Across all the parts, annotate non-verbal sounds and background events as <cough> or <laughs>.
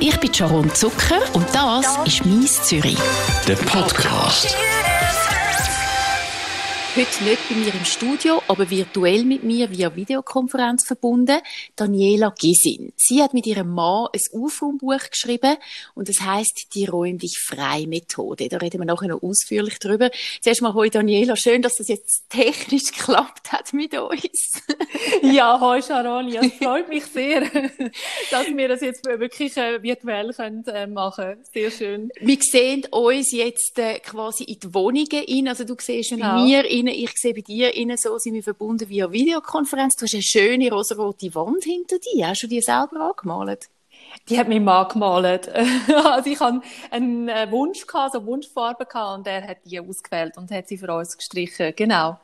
Ich bin Sharon Zucker und das ist «Mies Zürich». Der Podcast. Heute nicht bei mir im Studio, aber virtuell mit mir via Videokonferenz verbunden, Daniela Gisin. Sie hat mit ihrem Mann ein Aufraumbuch geschrieben und es heißt die Räum dich frei Methode. Da reden wir nachher noch ausführlich drüber. Zuerst mal hoi Daniela, schön, dass das jetzt technisch <laughs> geklappt hat mit uns. <laughs> ja, hoi Sharon, ja, es freut mich sehr, <laughs> dass wir das jetzt wirklich äh, virtuell können, äh, machen. Sehr schön. Wir sehen uns jetzt äh, quasi in die Wohnungen rein, also du siehst genau. bei mir in innen, ich sehe bei dir innen so, sind wir verbunden via Videokonferenz. Du hast eine schöne rosarote Wand hinter dir. Hast du die selber angemalt? Die hat mein Mann gemalt. <laughs> also ich hatte einen äh, Wunsch gehabt, so Wunschfarbe und er hat die ausgewählt und hat sie für uns gestrichen. Genau.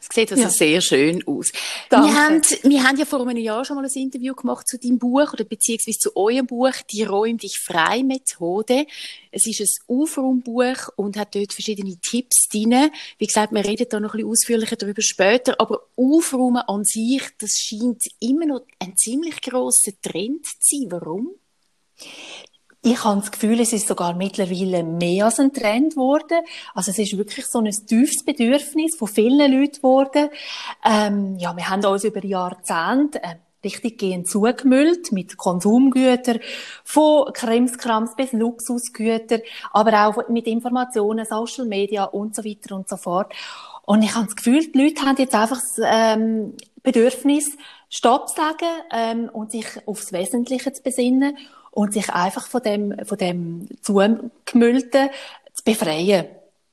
Es sieht also ja. sehr schön aus. Wir haben, wir haben ja vor einem Jahr schon mal ein Interview gemacht zu deinem Buch oder beziehungsweise zu eurem Buch, die Räum dich frei Methode. Es ist ein Aufraumbuch und hat dort verschiedene Tipps drin. Wie gesagt, wir reden da noch ein bisschen ausführlicher darüber später, aber Aufräumen an sich, das scheint immer noch ein ziemlich grosser Trend zu sein. Warum? Ich habe das Gefühl, es ist sogar mittlerweile mehr als ein Trend geworden. Also es ist wirklich so ein tiefes Bedürfnis von vielen Leuten geworden. Ähm, ja, wir haben uns über Jahrzehnte äh, richtig gehend zugemüllt mit Konsumgütern, von Krimskrams bis Luxusgütern, aber auch mit Informationen, Social Media und so weiter und so fort. Und ich habe das Gefühl, die Leute haben jetzt einfach ähm, Bedürfnis, Stopp sagen ähm, und sich aufs Wesentliche zu besinnen und sich einfach von dem, von dem Zugemüllten zu befreien.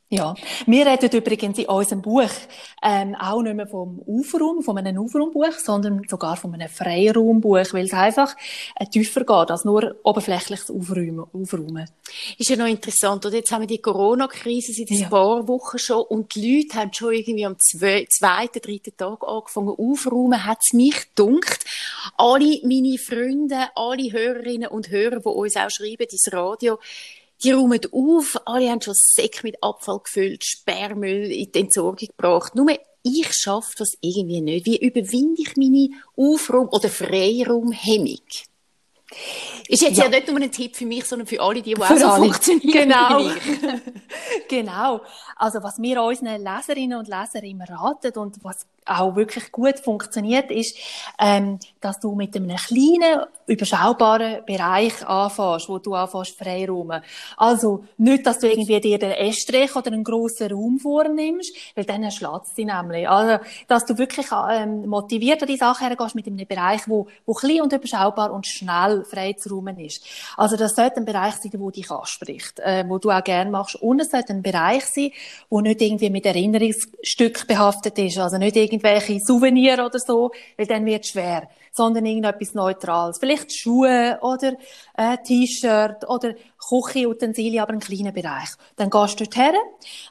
Ja, wir reden übrigens in unserem Buch ähm, auch nicht mehr vom Aufraum, von einem Aufraumbuch, sondern sogar von einem Freiraumbuch, weil es einfach äh, tiefer geht als nur oberflächliches Aufräumen. Aufräumen. Ist ja noch interessant, oder? Jetzt haben wir die Corona-Krise seit ein ja. paar Wochen schon und die Leute haben schon irgendwie am zweiten, dritten Tag angefangen aufzuräumen, hat es mich dunkt. Alle meine Freunde, alle Hörerinnen und Hörer, die uns auch schreiben, ins Radio, die räumen auf, alle haben schon Säcke mit Abfall gefüllt, Sperrmüll in die Entsorgung gebracht. Nur ich schaffe das irgendwie nicht. Wie überwinde ich meine Aufraum- oder Freiraumhemmung? Ist jetzt ja. ja. nicht nur ein Tipp für mich, sondern für alle, die, die auch so funktionieren. Genau. <laughs> genau. Also, was wir unseren Leserinnen und Lesern immer raten und was auch wirklich gut funktioniert, ist, ähm, dass du mit einem kleinen, überschaubaren Bereich anfängst, wo du anfängst freiräumen. Also, nicht, dass du irgendwie dir den Estrich oder einen grossen Raum vornimmst, weil dann schlägt sie nämlich. Also, dass du wirklich ähm, motiviert an die Sache hergehst mit einem Bereich, wo, wo klein und überschaubar und schnell frei zu räumen ist. Also, das sollte ein Bereich sein, wo dich anspricht, äh, wo du auch gerne machst. Und es sollte ein Bereich sein, wo nicht irgendwie mit Erinnerungsstück behaftet ist. Also nicht irgendwelche Souvenir oder so, weil dann wird schwer. Sondern irgendetwas Neutrales. Vielleicht Schuhe oder äh, T-Shirt oder Küchenutensilien, aber einen kleinen Bereich. Dann gehst du dorthin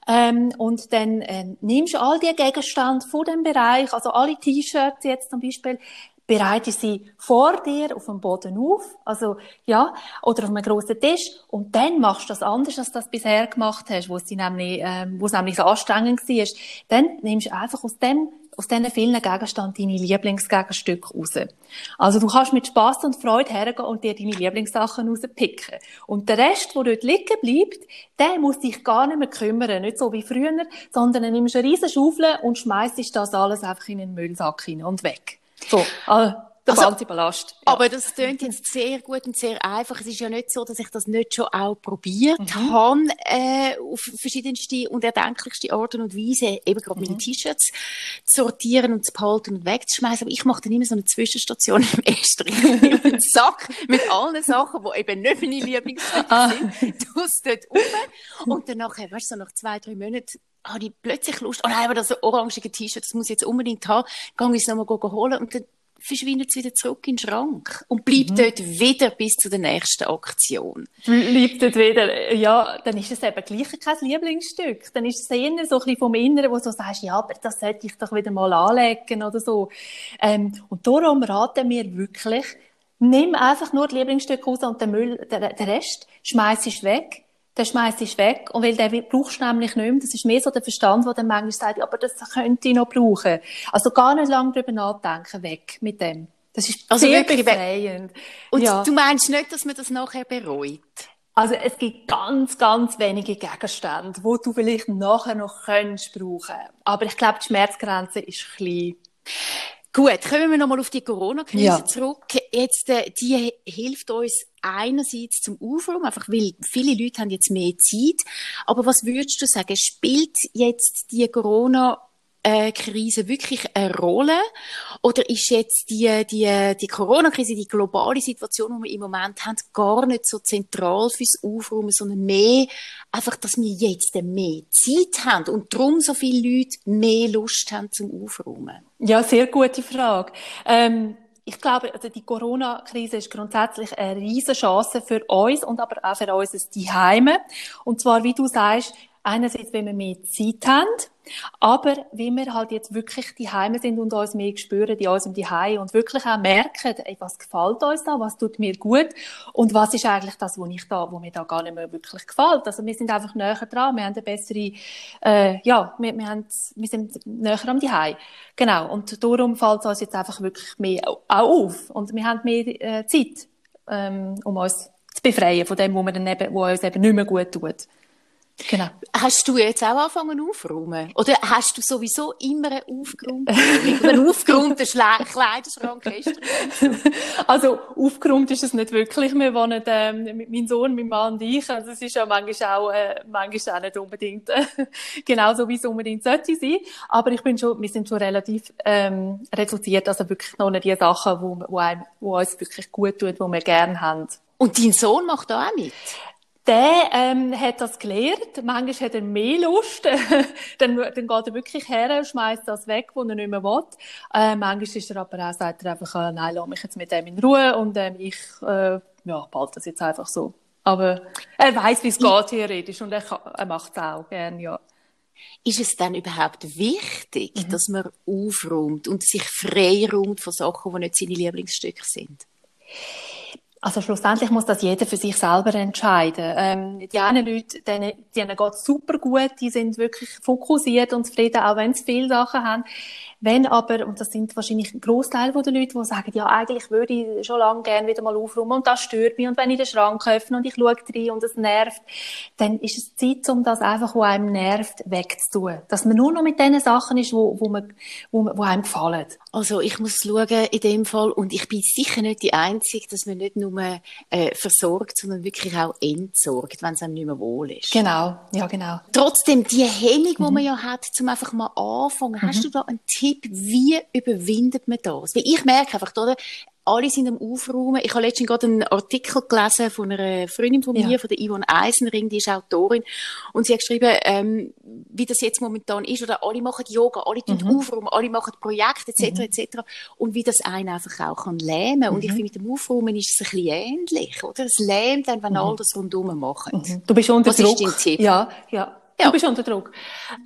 ähm, und dann äh, nimmst du all die Gegenstände von dem Bereich, also alle T-Shirts jetzt zum Beispiel, bereite sie vor dir auf dem Boden auf, also ja, oder auf einem großen Tisch und dann machst du das anders, als du das bisher gemacht hast, wo es nämlich, ähm, wo es nämlich so anstrengend war. Dann nimmst du einfach aus dem aus diesen vielen Gegenständen deine Lieblingsgegenstücke raus. Also du kannst mit Spaß und Freude hergehen und dir deine Lieblingssachen rauspicken. Und der Rest, der dort liegen bleibt, der muss dich gar nicht mehr kümmern. Nicht so wie früher, sondern dann nimmst du eine riesen Schaufel und schmeißt das alles einfach in den Müllsack hin und weg. So, äh, der also, ganze Ballast. Ja. Aber das klingt jetzt sehr gut und sehr einfach. Es ist ja nicht so, dass ich das nicht schon auch probiert mhm. habe, äh, auf verschiedenste und erdenklichste Arten und Weise, eben gerade mhm. meine T-Shirts zu sortieren und zu behalten und wegzuschmeißen. Aber ich mache dann immer so eine Zwischenstation im Estrich. einen <laughs> Sack mit allen Sachen, die eben nicht meine Lieblingsstücke ah. sind, tue es dort rauf. Und dann nachher, weißt du, so nach zwei, drei Monaten, habe ich plötzlich Lust, oh nein, aber das orangige T-Shirt, das muss ich jetzt unbedingt haben, gehe ich es nochmal holen und dann verschwindet es wieder zurück in den Schrank und bleibt mhm. dort wieder bis zu der nächsten Aktion. Bleibt dort wieder, ja, dann ist es eben gleich kein Lieblingsstück. Dann ist es eher so ein bisschen vom Inneren, wo du sagst, ja, aber das sollte ich doch wieder mal anlegen oder so. Ähm, und darum raten wir wirklich, nimm einfach nur die Lieblingsstücke raus und den Müll, den, den Rest schmeiß ich weg den schmeißt ich weg. Und weil den brauchst du nämlich nicht mehr. Das ist mehr so der Verstand, der dann manchmal sagt, aber das könnte ich noch brauchen. Also gar nicht lange drüber nachdenken, weg mit dem. Das ist also sehr befreiend. Und ja. du meinst nicht, dass man das nachher bereut? Also es gibt ganz, ganz wenige Gegenstände, wo du vielleicht nachher noch könntest brauchen. Aber ich glaube, die Schmerzgrenze ist klein. Gut, kommen wir nochmal auf die Corona-Krise ja. zurück. Jetzt, äh, die hilft uns einerseits zum Aufräumen, einfach weil viele Leute haben jetzt mehr Zeit. Aber was würdest du sagen, spielt jetzt die Corona Krise wirklich eine Rolle? Oder ist jetzt die, die, die Corona-Krise, die globale Situation, die wir im Moment haben, gar nicht so zentral fürs Aufräumen, sondern mehr einfach, dass wir jetzt mehr Zeit haben und darum so viele Leute mehr Lust haben zum Aufräumen? Ja, sehr gute Frage. Ähm ich glaube, also die Corona-Krise ist grundsätzlich eine riesige Chance für uns und aber auch für uns Heime. Und zwar, wie du sagst, einerseits, wenn wir mehr Zeit haben, aber wie wir halt jetzt wirklich die Heime sind und uns mehr spüren in unserem Zuhause und wirklich auch merken, ey, was gefällt uns da, was tut mir gut und was ist eigentlich das, wo ich da, wo mir da gar nicht mehr wirklich gefällt. Also wir sind einfach näher dran, wir haben eine bessere, äh, ja, wir, wir, haben, wir sind näher am Zuhause. Genau. Und darum fällt es uns jetzt einfach wirklich mehr auch auf und wir haben mehr äh, Zeit, ähm, um uns zu befreien von dem, wo, wir dann eben, wo uns eben nicht mehr gut tut. Genau. Hast du jetzt auch angefangen aufzuräumen? Oder hast du sowieso immer einen aufgeräumten einen aufgeräumten <laughs> Kleiderschrank Also, aufgeräumt ist es nicht wirklich. Wir wohnen, ähm, mein Sohn, mein Mann und ich. Also, es ist ja manchmal auch, äh, manchmal auch nicht unbedingt, äh, <laughs> genauso wie es unbedingt sollte sein. Aber ich bin schon, wir sind schon relativ, ähm, reduziert. Also wirklich noch nicht die Sachen, wo, wo, einem, wo uns wirklich gut tut, wo wir gerne haben. Und dein Sohn macht da auch mit? Der ähm, hat das gelernt. Manchmal hat er mehr Lust. <laughs> dann, dann geht er wirklich her und schmeißt das weg, was er nicht mehr will. Äh, manchmal ist er aber auch, sagt er einfach, äh, nein, lass mich jetzt mit dem in Ruhe und ähm, ich äh, ja, behalte das jetzt einfach so. Aber er weiß, wie es geht theoretisch und er, kann, er macht es auch gern, ja. Ist es dann überhaupt wichtig, mhm. dass man aufräumt und sich freiräumt von Sachen, die nicht seine Lieblingsstücke sind? Also schlussendlich muss das jeder für sich selber entscheiden. Ähm, die einen Leute, denen, denen geht super gut, die sind wirklich fokussiert und zufrieden, auch wenn sie viele Sachen haben. Wenn aber, und das sind wahrscheinlich ein Großteil der Leute, die sagen, ja, eigentlich würde ich schon lange gerne wieder mal aufräumen und das stört mich und wenn ich den Schrank öffne und ich schaue rein und es nervt, dann ist es Zeit, um das einfach, was einem nervt, wegzutun. Dass man nur noch mit den Sachen ist, wo, wo, man, wo, wo einem gefallen. Also ich muss schauen in dem Fall und ich bin sicher nicht die Einzige, dass man nicht nur äh, versorgt, sondern wirklich auch entsorgt, wenn es einem nicht mehr wohl ist. Genau, ja genau. Trotzdem, die Hemmung, mhm. die man ja hat, zum einfach mal anfangen, mhm. hast du da einen Tipp, wie überwindet man das? Weil ich merke einfach, oder? alle sind am Aufräumen. Ich habe letztens gerade einen Artikel gelesen von einer Freundin von mir, ja. von der Yvonne Eisenring, die ist Autorin, und sie hat geschrieben, ähm, wie das jetzt momentan ist, oder alle machen Yoga, alle tun mhm. aufräumen, alle machen Projekte, etc., mhm. etc., und wie das einen einfach auch kann lähmen. Mhm. Und ich mhm. finde, mit dem Aufräumen ist es ein bisschen ähnlich, oder? Es lähmt dann, wenn mhm. alle das rundherum machen. Mhm. Du bist unter Was Druck. ist dein Tipp? Ja, ja. Ja. Du bist unter Druck.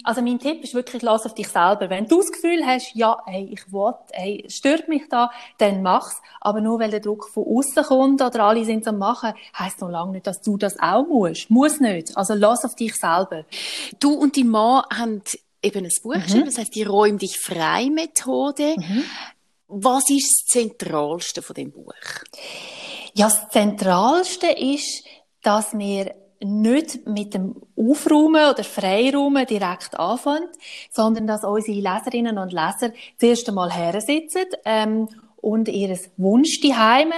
Also mein Tipp ist wirklich, lass auf dich selber. Wenn du das Gefühl hast, ja, hey, ich will, hey, stört mich da, dann mach's. Aber nur weil der Druck von außen kommt oder alle sind am machen, heisst noch lange nicht, dass du das auch musst. Muss nicht. Also lass auf dich selber. Du und dein Mann haben eben ein Buch mhm. geschrieben, das heißt die Räum dich frei Methode. Mhm. Was ist das Zentralste von dem Buch? Ja, das Zentralste ist, dass wir nicht mit dem Aufräumen oder Freiräumen direkt anfangen, sondern dass unsere Leserinnen und Leser zuerst einmal her sitzen ähm, und ihres Wunsch die Heime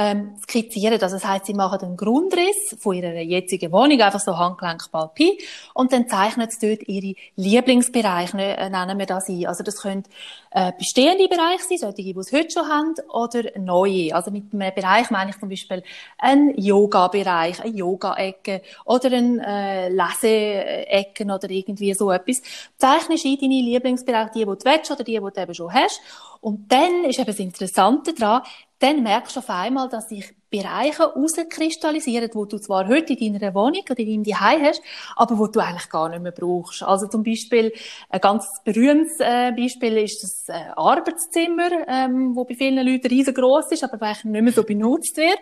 ähm, skizzieren. Also das heißt, sie machen einen Grundriss von ihrer jetzigen Wohnung, einfach so Handgelenk Palpi, und dann zeichnen sie dort ihre Lieblingsbereiche, äh, nennen wir das ein. Also das können äh, bestehende Bereiche sein, solche, die es heute schon haben, oder neue. Also mit einem Bereich meine ich zum Beispiel einen Yoga-Bereich, eine Yoga-Ecke oder ein äh, Lese-Ecken oder irgendwie so etwas. Zeichnest ein deine Lieblingsbereiche, die, die du willst oder die, die du eben schon hast. Und dann ist eben das Interessante daran, dann merkst du auf einmal, dass sich Bereiche herauskristallisieren, wo du zwar heute in deiner Wohnung oder in deinem Zuhause hast, aber wo du eigentlich gar nicht mehr brauchst. Also zum Beispiel, ein ganz berühmtes äh, Beispiel ist das äh, Arbeitszimmer, ähm, wo bei vielen Leuten riesengroß ist, aber eigentlich nicht mehr so benutzt wird.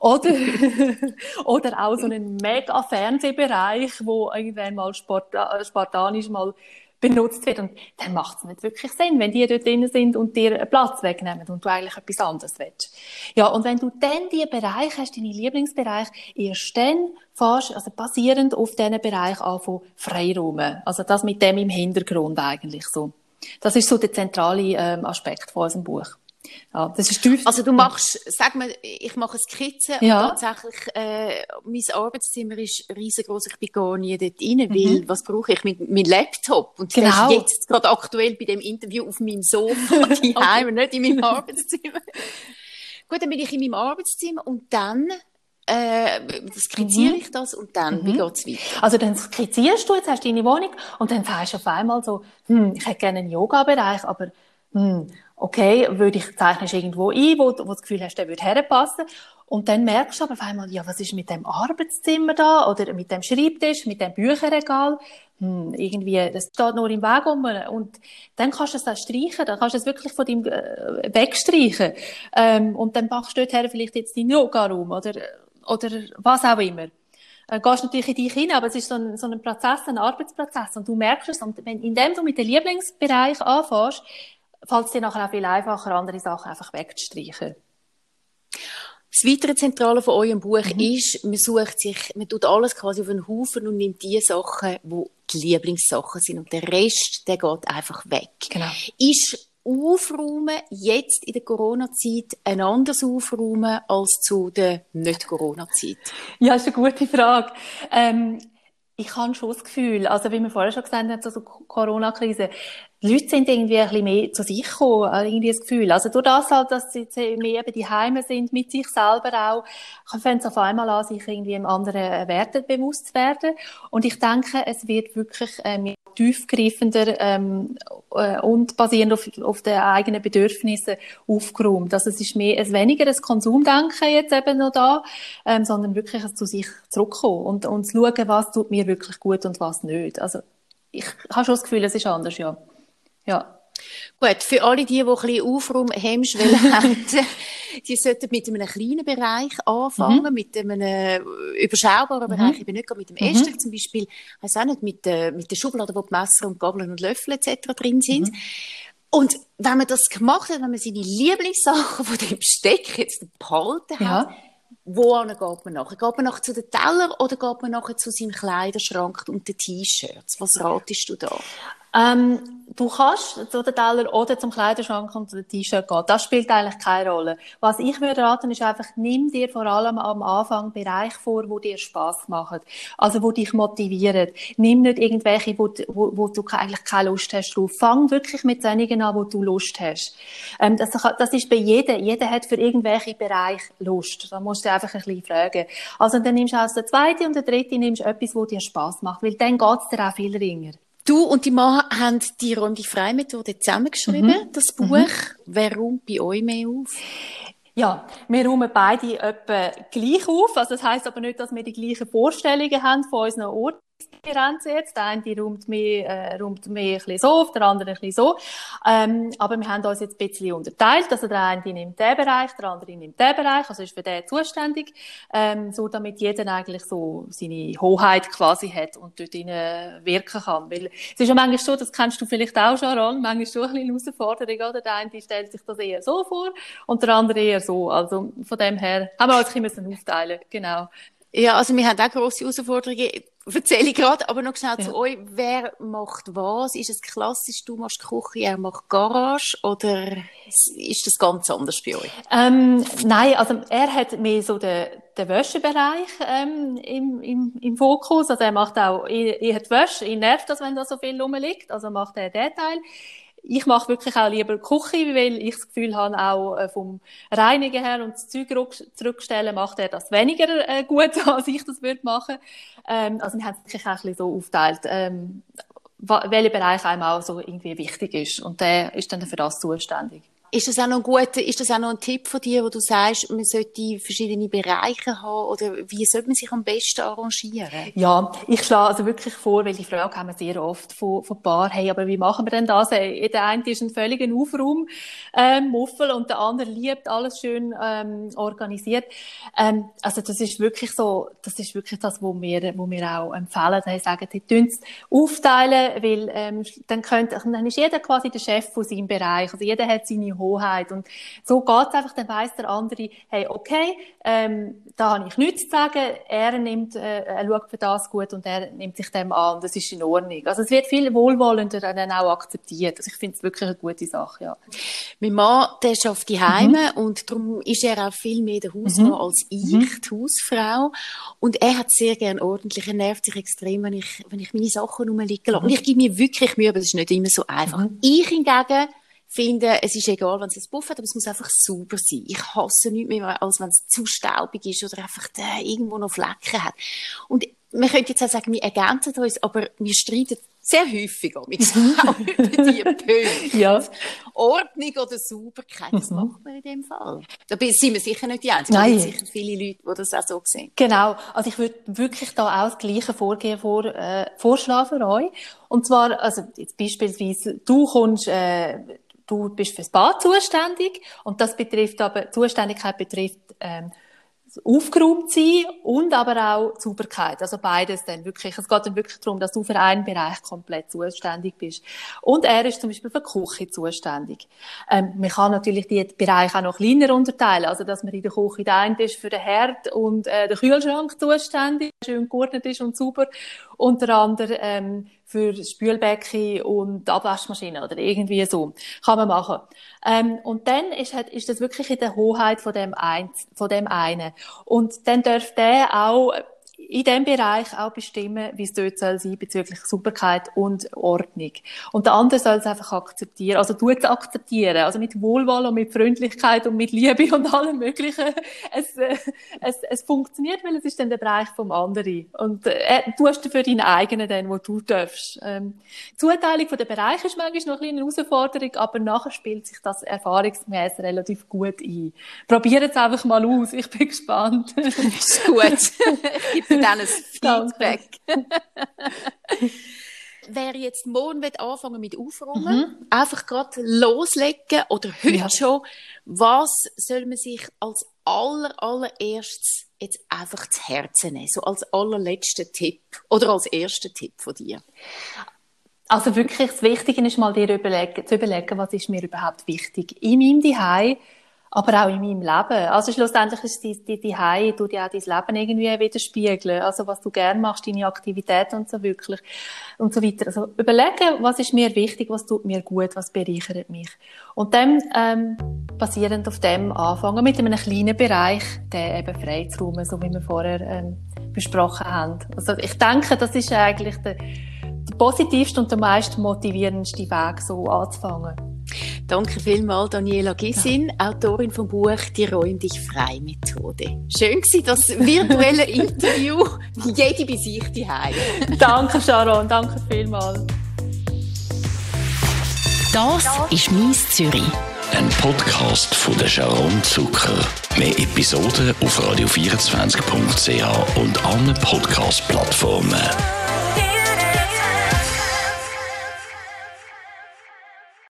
Oder, <laughs> oder auch so einen mega Fernsehbereich, wo irgendwann mal äh, spartanisch mal benutzt wird. Und dann macht es nicht wirklich Sinn, wenn die dort drin sind und dir Platz wegnehmen und du eigentlich etwas anderes willst. Ja, und wenn du dann die Bereich hast, deine Lieblingsbereich, erst dann fast, also basierend auf diesen Bereich anfangen, freiräumen. Also das mit dem im Hintergrund eigentlich so. Das ist so der zentrale ähm, Aspekt von unserem Buch. Ja, das ist tief. Also du machst, sag mal, ich mache Skizzen ja. und tatsächlich, äh, mein Arbeitszimmer ist riesengroß, ich bin gar nie dort rein, mhm. weil was brauche ich mit meinem Laptop? Und genau. der ist jetzt gerade aktuell bei dem Interview auf meinem Sofa <laughs> daheim, nicht in meinem Arbeitszimmer. Gut, dann bin ich in meinem Arbeitszimmer und dann äh, skizziere mhm. ich das und dann, mhm. wie geht's weiter? Also dann skizzierst du, jetzt hast du deine Wohnung und dann sagst du auf einmal so, hm, ich hätte gerne einen Yoga-Bereich, aber hm, okay, würde ich zeichnest irgendwo ein, wo, wo du das Gefühl hast, der würde herpassen. Und dann merkst du aber auf einmal, ja, was ist mit dem Arbeitszimmer da oder mit dem Schreibtisch, mit dem Bücherregal? Hm, irgendwie, das steht nur im Weg um. Und dann kannst du es dann streichen, dann kannst du es wirklich von deinem äh, wegstreichen. Ähm, und dann machst du dort vielleicht jetzt deinen Yoga-Raum oder, oder was auch immer. Äh, gehst natürlich in dich hinein, aber es ist so ein, so ein Prozess, ein Arbeitsprozess. Und du merkst es, und wenn, indem du mit dem Lieblingsbereich anfängst, fällt es dir nachher auch viel einfacher, andere Sachen einfach wegzustreichen. Das weitere Zentrale von eurem Buch mhm. ist, man sucht sich, man tut alles quasi auf einen Haufen und nimmt die Sachen, die die Lieblingssachen sind. Und der Rest, der geht einfach weg. Genau. Ist Aufräumen jetzt in der Corona-Zeit ein anderes Aufräumen als zu der Nicht-Corona-Zeit? Ja, das ist eine gute Frage. Ähm, ich habe schon das Gefühl, also wie wir vorher schon gesagt haben, so Corona-Krise, die Leute sind irgendwie ein bisschen mehr zu sich gekommen, äh, irgendwie das Gefühl. Also durch das halt, dass sie mehr eben die Heime sind, mit sich selber auch, fangen sie auf einmal an, sich irgendwie im anderen Werten bewusst zu werden. Und ich denke, es wird wirklich ähm, tiefgreifender ähm, äh, und basierend auf, auf den eigenen Bedürfnissen aufgeräumt. Also es ist mehr, es weniger ein Konsumdenken jetzt eben noch da, ähm, sondern wirklich ein zu sich zurückkommen und, und zu schauen, was tut mir wirklich gut und was nicht. Also ich habe schon das Gefühl, es ist anders, ja. Ja. Gut, für alle die, die ein bisschen Aufraum-Hemmschwelle <laughs> haben, die sollten mit einem kleinen Bereich anfangen, mhm. mit einem äh, überschaubaren mhm. Bereich, eben nicht mit dem mhm. Esstisch zum Beispiel, also auch nicht mit der, mit der Schublade, wo die Messer und Gabeln und Löffel etc. drin sind. Mhm. Und wenn man das gemacht hat, wenn man seine Lieblingssachen von dem Besteck jetzt behalten hat, ja. Wo geht man nachher? Geht man nachher zu den Teller oder geht man nachher zu seinem Kleiderschrank und den T-Shirts? Was ratest du da? Ähm, du kannst zu den Teller oder zum Kleiderschrank und zu den T-Shirt gehen. Das spielt eigentlich keine Rolle. Was ich würde raten, ist einfach, nimm dir vor allem am Anfang Bereich vor, wo dir Spaß machen. Also, wo dich motivieren. Nimm nicht irgendwelche, wo, wo, wo du eigentlich keine Lust hast drauf. Fang wirklich mit denigen an, wo du Lust hast. Ähm, das, das ist bei jedem. Jeder hat für irgendwelche Bereich Lust. Da musst du einfach ein bisschen fragen. Also, dann nimmst du aus der zweiten und der dritten nimmst etwas, wo dir Spaß macht. Weil dann geht's dir auch viel ringer. Du und die Mann haben die Räum die Freimethode zusammengeschrieben, mhm. das Buch. Mhm. Wer räumt bei euch mehr auf? Ja, wir räumen beide etwa gleich auf. Also das heisst aber nicht, dass wir die gleichen Vorstellungen haben von unseren Orten. Grenze jetzt. Der eine räumt mehr, äh, räumt mehr ein bisschen so auf, der andere ein bisschen so. Ähm, aber wir haben uns jetzt ein bisschen unterteilt. Also der eine nimmt den Bereich, der andere nimmt den Bereich, also ist für den zuständig. Ähm, so damit jeder eigentlich so seine Hoheit quasi hat und dort drinnen wirken kann. Weil es ist ja manchmal so, das kennst du vielleicht auch schon, Ron, manchmal schon ein bisschen eine Herausforderung, oder? Der eine stellt sich das eher so vor und der andere eher so. Also von dem her haben wir uns ein bisschen aufteilen genau. Ja, also wir haben auch grosse Herausforderungen erzähle ich gerade, aber noch schnell ja. zu euch. Wer macht was? Ist es klassisch, du machst Küche, er macht Garage oder ist das ganz anders bei euch? Ähm, nein, also er hat mehr so den, den Wäschebereich ähm, im, im, im Fokus. Also er macht auch, er, hat Wäsche, ihn nervt das, wenn da so viel rumliegt, also macht er den Teil ich mache wirklich auch lieber Küche, weil ich das Gefühl habe, auch äh, vom Reinigen her und das Zeug zurückstellen, macht er das weniger äh, gut, <laughs> als ich das würde machen. Ähm, also wir haben es wirklich auch ein bisschen so aufgeteilt, ähm, welcher Bereich einem auch so irgendwie wichtig ist. Und der ist dann für das zuständig. Ist das auch noch ein guter, ist das auch noch ein Tipp von dir, wo du sagst, man sollte verschiedene Bereiche haben oder wie sollte man sich am besten arrangieren? Ja, ich schlage also wirklich vor, weil die Frage haben wir sehr oft von, von Paar, hey, aber wie machen wir denn das? Hey, der eine ist ein völliger Aufraum, ähm, Muffel und der andere liebt alles schön ähm, organisiert. Ähm, also das ist wirklich so, das ist wirklich das, wo wir, wo wir auch empfehlen, hey, sagen, die aufteilen, weil ähm, dann könnte, dann ist jeder quasi der Chef von seinem Bereich, also jeder hat seine Hoheit und so geht's einfach, dann weiss der andere, hey, okay, ähm, da habe ich nichts zu sagen, er nimmt, äh, er schaut für das gut und er nimmt sich dem an, das ist in Ordnung. Also es wird viel wohlwollender dann auch akzeptiert. Also ich finde es wirklich eine gute Sache, ja. Mein Mann, der schafft die Heime mhm. und darum ist er auch viel mehr der Hausmann mhm. als ich, mhm. die Hausfrau. Und er hat sehr gern ordentlich, er nervt sich extrem, wenn ich, wenn ich meine Sachen rumliegen lasse. Und ich gebe mir wirklich Mühe, aber es ist nicht immer so einfach. Mhm. Ich hingegen finde, es ist egal, wenn es ein Buff hat, aber es muss einfach sauber sein. Ich hasse nichts mehr, als wenn es zu staubig ist oder einfach äh, irgendwo noch Flecken hat. Und man könnte jetzt auch sagen, wir ergänzen uns, aber wir streiten sehr häufig <laughs> auch mit über die Punkte. Ja. Ordnung oder Sauberkeit, das mhm. macht man in dem Fall. Da sind wir sicher nicht die Einzigen. Nein. Es gibt sicher viele Leute, die das auch so sehen. Genau. Also ich würde wirklich da auch das gleiche Vorgehen vor, äh, vorschlagen für euch. Und zwar, also jetzt beispielsweise, du kommst, äh, du bist fürs Bad zuständig und das betrifft aber, Zuständigkeit betrifft, ähm, aufgeräumt sein und aber auch Sauberkeit. Also beides dann wirklich. Es geht dann wirklich darum, dass du für einen Bereich komplett zuständig bist. Und er ist zum Beispiel für die Küche zuständig. Ähm, man kann natürlich die Bereiche auch noch kleiner unterteilen. Also, dass man in der Küche der eine ist für den Herd und äh, den Kühlschrank zuständig, schön geordnet ist und sauber. Unter anderem ähm, für das Spülbecken und die Abwaschmaschine oder irgendwie so. Kann man machen. Ähm, und dann ist, ist das wirklich in der Hoheit von dem, ein, von dem einen. Und dann darf der auch in diesem Bereich auch bestimmen, wie es dort soll sein bezüglich Sauberkeit und Ordnung. Und der andere soll es einfach akzeptieren. Also du es akzeptieren. Also mit Wohlwollen und mit Freundlichkeit und mit Liebe und allem Möglichen. Es, äh, es, es funktioniert, weil es ist dann der Bereich vom anderen. Und äh, du hast dafür deinen eigenen, den, wo du darfst. Ähm, die Zuteilung von der Bereich ist manchmal noch ein eine Herausforderung, aber nachher spielt sich das erfahrungsgemäß relativ gut ein. Probiert es einfach mal aus. Ich bin gespannt. <laughs> ist gut. <laughs> für dann ein Feedback. Wer jetzt morgen will anfangen mit Aufräumen, mhm. einfach gerade loslegen oder heute ja. schon, was soll man sich als aller, allererstes jetzt einfach zu Herzen nehmen? So als allerletzter Tipp oder als erster Tipp von dir? Also wirklich, das Wichtige ist mal dir überlegen, zu überlegen, was ist mir überhaupt wichtig in meinem Zuhause aber auch in meinem Leben. Also schlussendlich ist die, die, die Hause, tut ja auch dein Leben irgendwie widerspiegeln. Also was du gern machst, deine Aktivitäten und so wirklich und so weiter. Also überlegen, was ist mir wichtig, was tut mir gut, was bereichert mich. Und dann, ähm, basierend auf dem anfangen mit einem kleinen Bereich, den eben frei zu räumen, so wie wir vorher ähm, besprochen haben. Also ich denke, das ist eigentlich der, der positivste und der meist motivierendste Weg, so anzufangen. Danke vielmals, Daniela Gissin, ja. Autorin vom Buch Die Räum dich frei Methode. Schön war das virtuelle <laughs> Interview. Jede bei sich daheim. danke, Sharon. Danke vielmals. Das ist «Mies Zürich». Ein Podcast von der Sharon Zucker. Mehr Episoden auf radio24.ch und allen Podcast-Plattformen.